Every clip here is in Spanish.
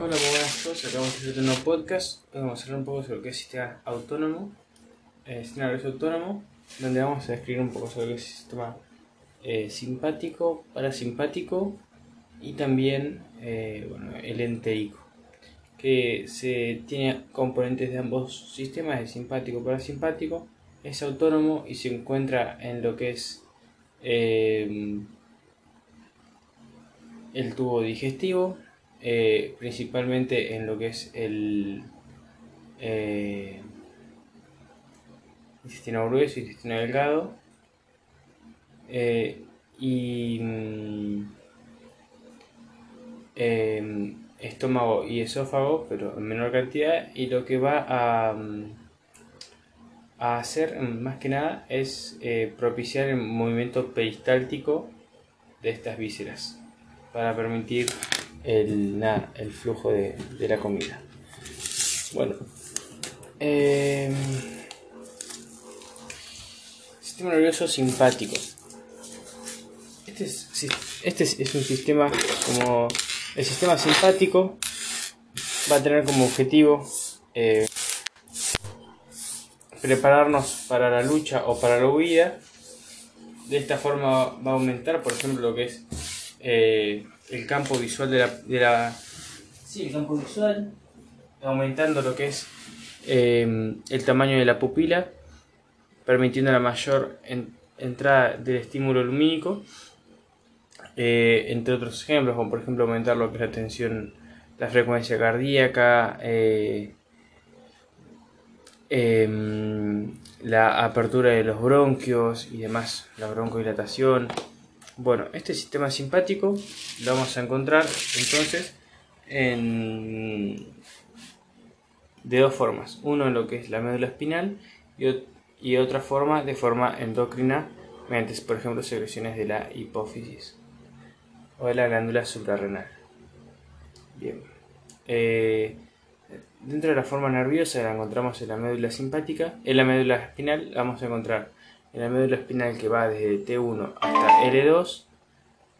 Hola, buenas todos. Acabamos de hacer un nuevo podcast. Vamos a hablar un poco sobre lo que es sistema autónomo, eh, sistema nervioso autónomo, donde vamos a describir un poco sobre lo que es sistema eh, simpático, parasimpático y también eh, bueno, el entérico, que se tiene componentes de ambos sistemas, el simpático, parasimpático, es autónomo y se encuentra en lo que es eh, el tubo digestivo eh, principalmente en lo que es el eh, intestino grueso intestino delgado eh, y mm, em, estómago y esófago pero en menor cantidad y lo que va a, mm, hacer mm, más que nada es eh, propiciar el movimiento peristáltico de estas vísceras para permitir el, el flujo de, de, la comida. Bueno, eh, sistema nervioso simpático. Este es, este es, es un sistema como el sistema simpático va a tener como objetivo eh, prepararnos para la lucha o para la huida. De esta forma va a aumentar, por ejemplo, lo que es eh, el campo visual de la, de la, Sí, el campo visual, aumentando lo que es eh, el tamaño de la pupila, permitiendo la mayor en, entrada del estímulo lumínico, eh, entre otros ejemplos, como por ejemplo aumentar lo que es la tensión, la frecuencia cardíaca, eh, em, la apertura de los bronquios y demás, la broncodilatación. Bueno, este sistema simpático lo vamos a encontrar entonces en, de dos formas. Uno en lo que es la médula espinal y, otra forma de forma endocrina mediante, por ejemplo, secreciones de la hipófisis o de la glándula suprarrenal. Bien. Eh, dentro de la forma nerviosa la encontramos en la médula simpática. En la médula espinal vamos a encontrar en la médula espinal que va desde T1 hasta L2,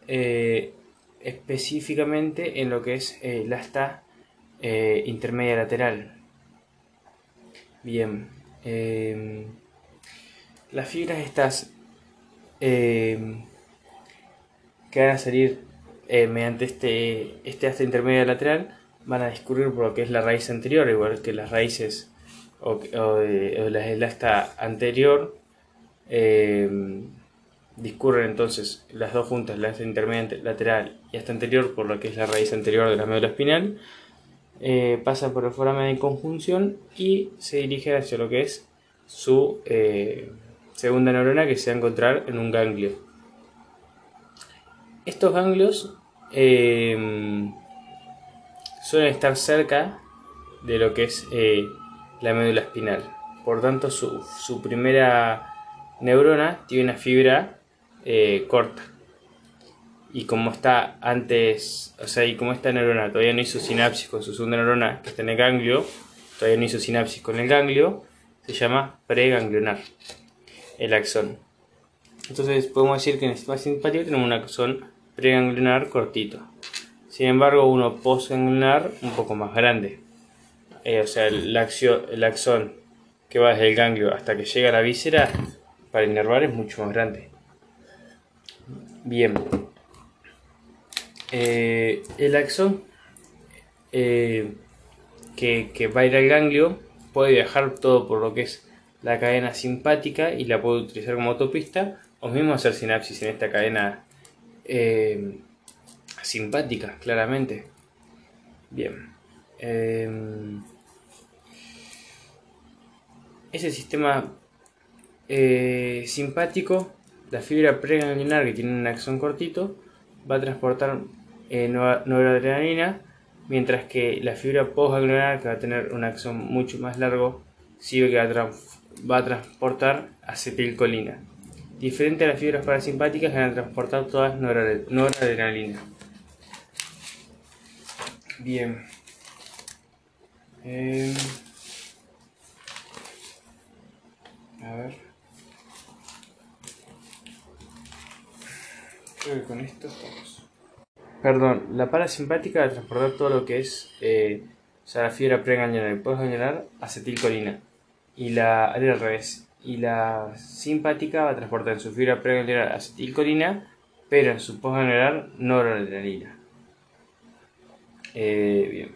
eh, específicamente en lo que es eh, la asta eh, intermedia lateral. Bien, eh, las fibras estas que van a salir mediante este, este asta intermedia lateral van a discurrir por lo que es la raíz anterior, igual que las raíces o, o, de, o la, el asta anterior eh, discurren entonces las dos juntas, la intermedia lateral y hasta anterior, por lo que es la raíz anterior de la médula espinal, eh, pasa por el foramen de conjunción y se dirige hacia lo que es su eh, segunda neurona que se va a encontrar en un ganglio. Estos ganglios eh, suelen estar cerca de lo que es la médula espinal. Por tanto, su, su primera neurona tiene una fibra eh, corta. Y como está antes, o sea, y como esta neurona todavía no hizo sinapsis con su segunda neurona que está en el ganglio, todavía no hizo sinapsis con el ganglio, se llama preganglionar, el axón. Entonces podemos decir que en el sistema simpático tenemos un axón preganglionar cortito. Sin embargo, uno postganglionar un poco más grande. Eh, o sea, el, axio, el axón que va desde el ganglio hasta que llega a la víscera para inervar es mucho más grande. Bien. Eh, el axón eh, que, va a ir al ganglio puede viajar todo por lo que es la cadena simpática y la puede utilizar como autopista o mismo hacer sinapsis en esta cadena eh, simpática, claramente. Bien. ese sistema eh, simpático, la fibra preganglionar que tiene un axón cortito va a transportar eh, noradrenalina, mientras que la fibra postganglionar que va a tener un axón mucho más largo sí que va a, transportar acetilcolina. Diferente a las fibras parasimpáticas que van a transportar todas noradrenalina. Bien. Eh, a ver. Creo que con esto estamos. perdón, la parasimpática a transportar todo lo que es eh, fibra preganglionar y acetilcolina. Y la, al revés. Y la simpática va a transportar en su fibra preganglionar acetilcolina, pero en su postganglionar noradrenalina. Eh, bien.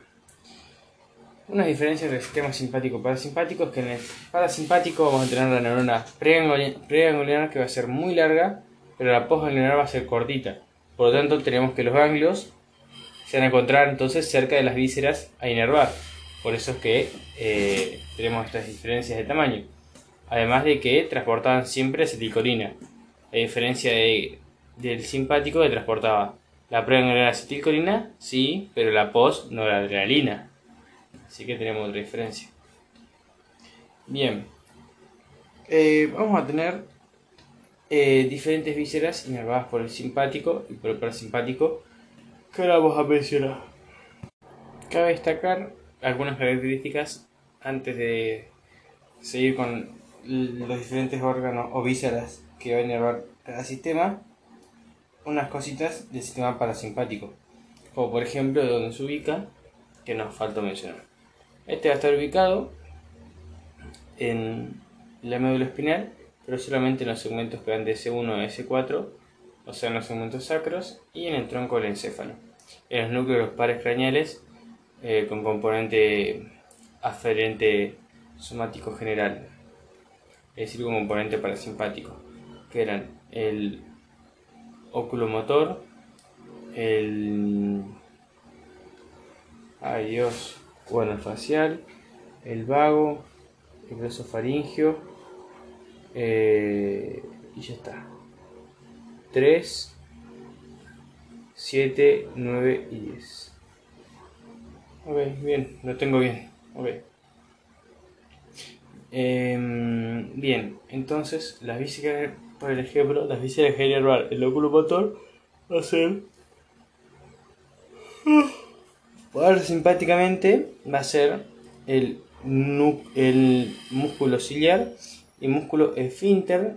Una diferencia entre el sistema simpático y parasimpático es que en el parasimpático vamos a tener la neurona preganglionar que va a ser muy larga, pero la postganglionar va a ser cortita. Por lo tanto, tenemos que los ganglios se van a encontrar entonces cerca de las vísceras a inervar. Por eso es que eh, tenemos estas diferencias de tamaño. Además de que transportaban siempre acetilcolina. A diferencia del simpático que transportaba la preganglionar acetilcolina, sí, pero la post no la adrenalina. Así que tenemos otra diferencia. Bien. Eh, vamos a tener eh, diferentes vísceras inervadas por el simpático y por el parasimpático que ahora vamos a mencionar. Cabe destacar algunas características antes de seguir con los diferentes órganos o vísceras que va a inervar cada sistema. Unas cositas del sistema parasimpático, como por ejemplo de dónde se ubica, que nos falta mencionar. Este va a estar ubicado en la médula espinal, pero solamente en los segmentos que van de S1 a S4, o sea en los segmentos sacros, y en el tronco del encéfalo. En los núcleos pares craneales eh, con componente aferente somático general, es decir, con componente parasimpático, que eran el oculomotor, el... Ay Dios, bueno, facial, el vago, el glosofaringio eh, y ya está. 3, 7, 9 y 10. Ok, bien, lo tengo bien. Ok. Em, bien, entonces las vísceras, por ejemplo, las vísceras general, el óculo motor va a ser simpáticamente va a ser el, el músculo ciliar y músculo esfínter.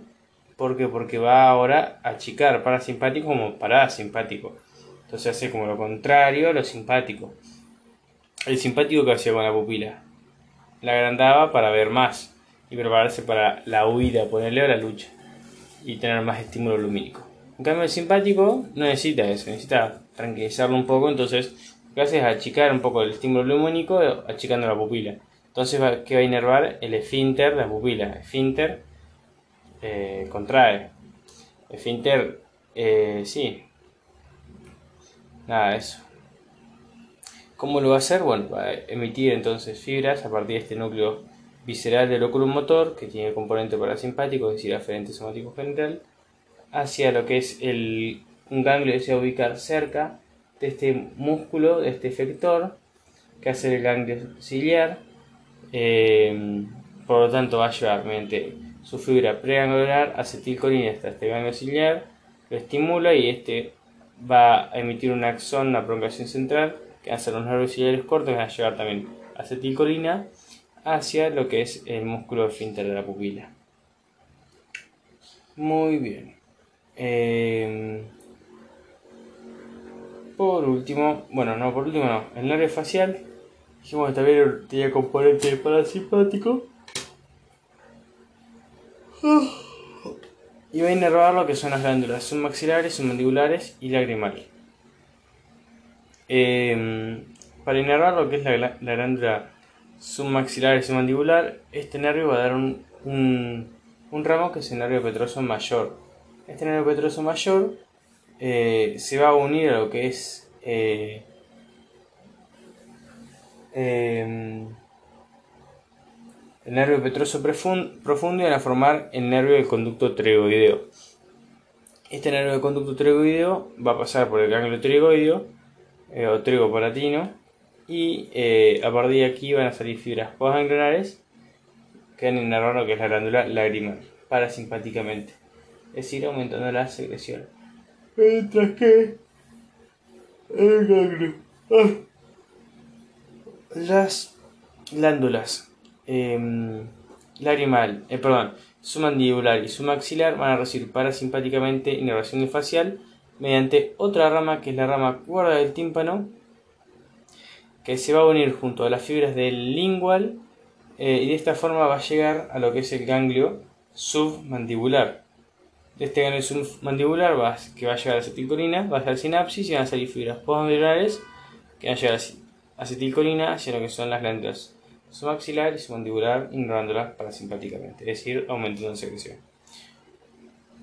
¿Por Porque va ahora a achicar parasimpático como parasimpático. Entonces hace como lo contrario a lo simpático. El simpático que hacía con la pupila. La agrandaba para ver más y prepararse para la huida, ponerle a la lucha y tener más estímulo lumínico. En cambio el simpático no necesita eso, necesita tranquilizarlo un poco, entonces que hace es achicar un poco el estímulo lumínico achicando la pupila. Entonces, ¿qué va a inervar? El esfínter de la pupila. Esfínter eh, contrae. Esfínter, eh, sí. Nada eso. ¿Cómo lo va a hacer? Bueno, va a emitir entonces fibras a partir de este núcleo visceral del óculo motor, que tiene componente parasimpático, es decir, aferente somático general, hacia lo que es el, un ganglio que se va a ubicar cerca de este músculo, de este efector, que hace el ganglio ciliar. Eh, por lo tanto, va a llevar mediante su fibra preangular acetilcolina hasta este ganglio ciliar, lo estimula y este va a emitir un axón, una prolongación central, que hace los nervios ciliares cortos, que va a llevar también acetilcolina hacia lo que es el músculo esfínter de la pupila. Muy bien. Eh, por último, bueno, no, por último no, el nervio facial, dijimos también tenía componente parasimpático. Y va a inervar lo que son las glándulas submaxilares, submandibulares y lagrimales. Em, para inervar lo que es la, la, glándula submaxilar y submandibular, este nervio va a dar un, un, un ramo que es el nervio petroso mayor. Este nervio petroso mayor eh, se va a unir a lo que es eh, em, el nervio petroso profundo y van a formar el nervio del conducto pterygoideo. Este nervio del conducto pterygoideo va a pasar por el ganglio pterygoideo eh, o trigopalatino y a partir de aquí van a salir fibras postganglionares que inervar lo que es la glándula lagrimal parasimpáticamente, es decir, aumentando la secreción mientras que el ganglio, ah, las glándulas eh, lagrimal, eh, perdón, su mandibular y su maxilar van a recibir parasimpáticamente inervación facial mediante otra rama que es la rama cuerda del tímpano, que se va a unir junto a las fibras del lingual eh, y de esta forma va a llegar a lo que es el ganglio submandibular. De este ganglio submandibular va, que va a llegar a la acetilcolina, va a ser sinapsis y van a salir fibras postgangliolares que van a llegar a acetilcolina lo que son las glándulas submaxilar y submandibular ignorándolas parasimpáticamente, es decir, aumentando la secreción.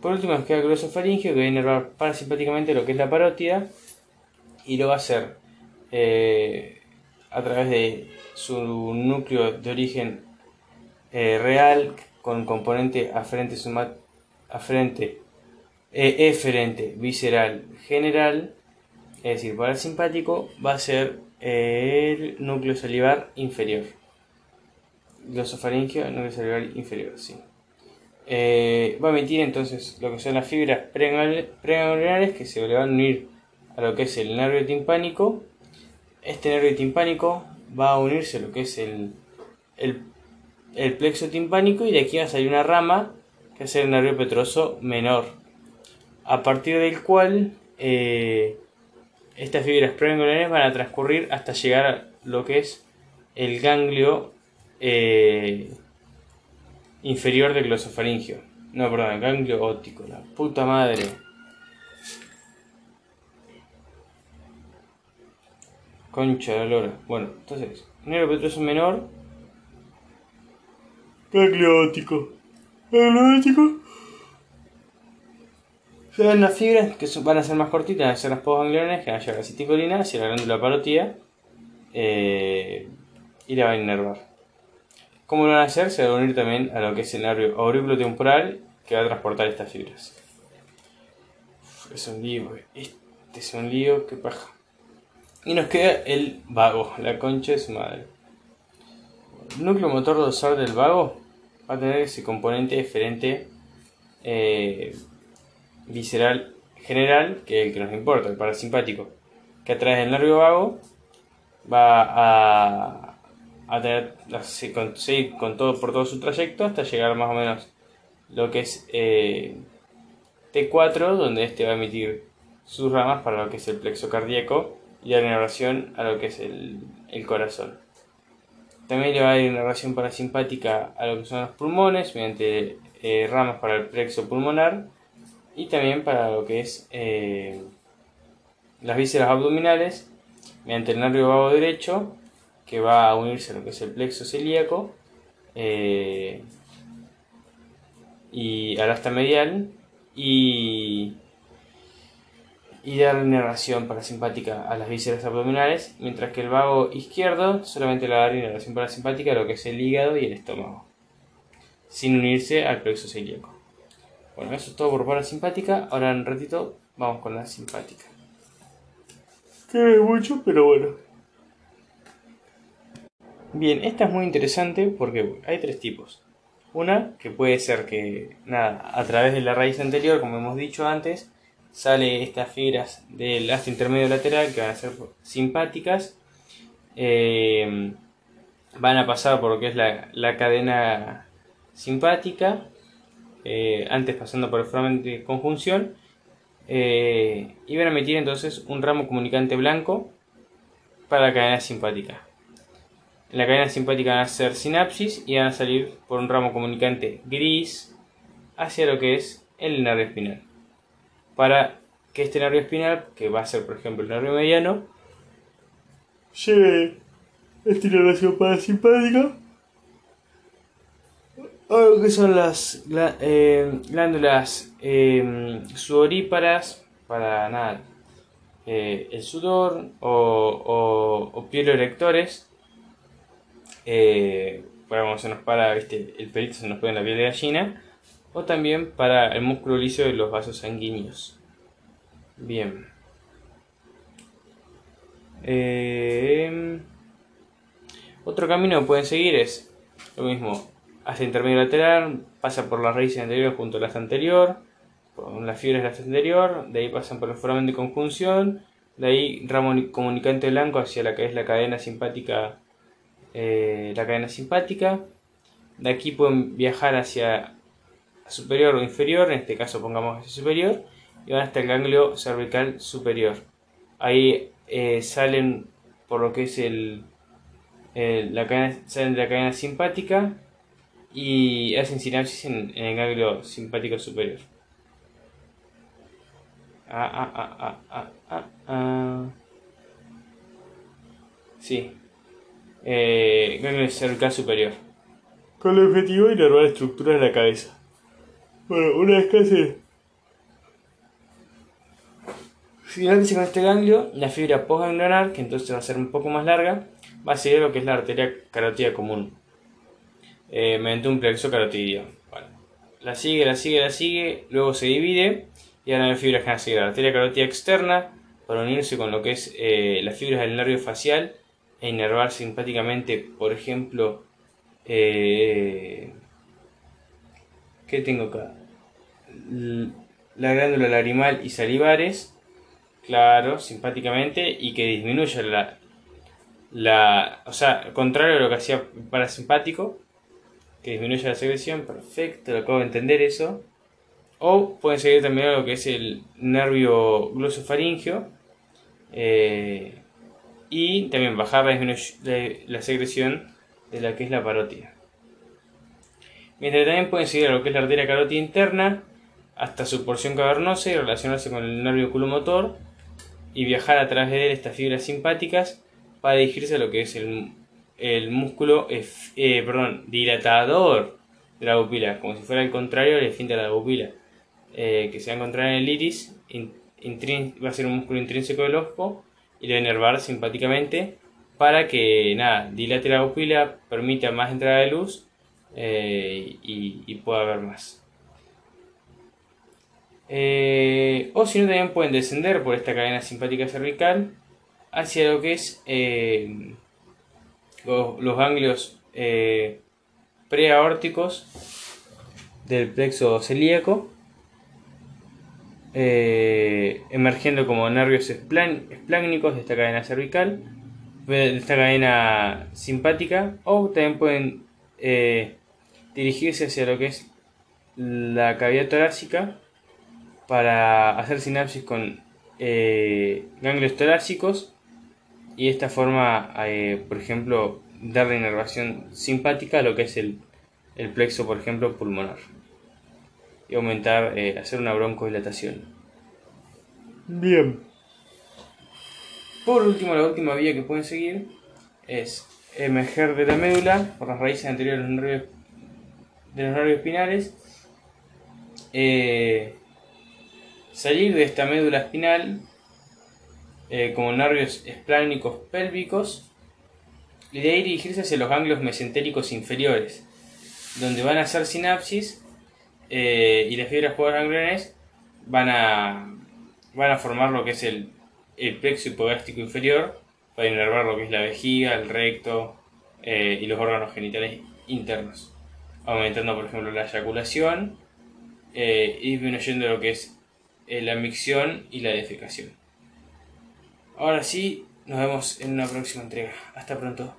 Por último nos queda el glosofaringio que va a inervar parasimpáticamente lo que es la parótida y lo va a hacer eh, a través de su núcleo de origen eh, real con componente aferente, aferente eh, eferente, visceral, general, es decir, parasimpático, va a ser el núcleo salivar inferior. Glosofaringio, núcleo salivar inferior, sí. Eh, va a emitir entonces lo que son las fibras preganglionares que se le van a unir a lo que es el nervio timpánico. Este nervio timpánico va a unirse a lo que es el, el, plexo timpánico y de aquí va a salir una rama que es el nervio petroso menor. A partir del cual eh, estas fibras preganglionares van a transcurrir hasta llegar a lo que es el ganglio eh, inferior del glosofaringio. No, perdón, ganglio óptico, la puta madre. Concha de lora. Bueno, entonces, nervio petroso menor. Ganglio óptico. Ganglio óptico. Las fibras que van a ser más cortitas, van a ser las postgangliones, que van a llegar a la citicolina hacia la glándula parotía eh, y la van a inervar. ¿Cómo lo van a hacer? Se va a unir también a lo que es el nervio auriculotemporal que va a transportar estas fibras. es un lío, este es un lío, que paja. Y nos queda el vago, la concha de su madre. El núcleo motor dorsal del vago va a tener ese componente diferente eh, visceral general, que es el que nos importa, el parasimpático, que a través del nervio vago va a a tener, seguir con todo, por todo su trayecto hasta llegar más o menos lo que es eh, T4, donde este va a emitir sus ramas para lo que es el plexo cardíaco y la inervación a lo que es el, corazón. También le va a dar inervación parasimpática a lo que son los pulmones mediante eh, ramas para el plexo pulmonar y también para lo que es eh, las vísceras abdominales mediante el nervio vago derecho que va a unirse a lo que es el plexo celíaco eh, y al asta medial y, y dar inervación parasimpática a las vísceras abdominales, mientras que el vago izquierdo solamente le va a dar inervación parasimpática a lo que es el hígado y el estómago, sin unirse al plexo celíaco. Bueno, eso es todo por parasimpática. Ahora en un ratito vamos con la simpática. Que mucho, pero bueno. Bien, esta es muy interesante porque hay tres tipos. Una, que puede ser que, nada, a través de la raíz anterior, como hemos dicho antes, sale estas fibras del astro intermedio lateral que van a ser simpáticas. Eh, van a pasar por lo que es la, cadena simpática, eh, antes pasando por el fragmento de conjunción, eh, y van a emitir entonces un ramo comunicante blanco para la cadena simpática. En la cadena simpática van a ser sinapsis y van a salir por un ramo comunicante gris hacia lo que es el nervio espinal. Para que este nervio espinal, que va a ser por ejemplo el nervio mediano, lleve esta inervación parasimpática a lo que son las eh, glándulas eh, sudoríparas para nada, eh, el sudor o, o, o erectores eh, para cuando se nos para ¿viste? el pelito, se nos pone en la piel de gallina, o también para el músculo liso de los vasos sanguíneos. Bien. Eh, otro camino que pueden seguir es lo mismo, hacia intermedio lateral, pasa por la raíz anterior junto a la anterior, con las fibras de la anterior, de ahí pasan por el foramen de conjunción, de ahí ramo comunicante blanco hacia la que es la cadena simpática eh, la cadena simpática. De aquí pueden viajar hacia superior o inferior, en este caso pongamos hacia superior, y van hasta el ganglio cervical superior. Ahí eh, salen por lo que es el, la cadena, salen de la cadena simpática y hacen sinapsis en, el ganglio simpático superior. Ah, ah, ah, ah, ah, ah, ah. Sí. Eh, ganglio cervical superior. Con el objetivo de inervar estructuras de la cabeza. Bueno, una vez que se Finalmente con este ganglio, la fibra postganglionar, que entonces va a ser un poco más larga, va a seguir lo que es la arteria carótida común, eh, mediante un plexo carotidio. la sigue, la sigue, la sigue, luego se divide y ahora hay fibras que van a la arteria carótida externa para unirse con lo que es eh, las fibras del nervio facial e inervar simpáticamente, por ejemplo, eh, ¿qué tengo acá? La glándula larimal y salivares Claro, simpáticamente y que disminuya la, la. O sea, contrario a lo que hacía parasimpático, que disminuya la secreción, perfecto, lo acabo de entender eso. O pueden seguir también lo que es el nervio glosofaringio eh, y también bajar la, la secreción de la que es la parótida. Mientras también pueden seguir lo que es la arteria carótida interna hasta su porción cavernosa y relacionarse con el nervio oculomotor y viajar a través de él estas fibras simpáticas para dirigirse a lo que es el, músculo eh, perdón, dilatador de la pupila, como si fuera el contrario del esfínter de la pupila, eh, que se va a encontrar en el iris, va a ser un músculo intrínseco del ojo y le va a enervar simpáticamente para que nada, dilate la pupila, permita más entrada de luz eh, y pueda ver más. Eh, o si no, también pueden descender por esta cadena simpática cervical hacia lo que es eh, los, ganglios eh, preaórticos del plexo celíaco, emergiendo como nervios espláncnicos de esta cadena cervical, de esta cadena simpática, o también pueden dirigirse hacia lo que es la cavidad torácica para hacer sinapsis con eh, ganglios torácicos y de esta forma, eh, por ejemplo, darle inervación simpática a lo que es el, plexo, por ejemplo, pulmonar y aumentar, eh, hacer una broncodilatación. Bien. Por último, la última vía que pueden seguir es emerger de la médula por las raíces anteriores de los nervios, de los nervios espinales. Eh, salir de esta médula espinal eh, como nervios esplánicos pélvicos y de ahí dirigirse hacia los ganglios mesentéricos inferiores, donde van a hacer sinapsis eh, y las fibras gangliones van a, van a formar lo que es el, el plexo hipogástrico inferior para inervar lo que es la vejiga, el recto eh, y los órganos genitales internos, aumentando por ejemplo la eyaculación y disminuyendo lo que es eh, la micción y la defecación. Ahora sí, nos vemos en una próxima entrega. Hasta pronto.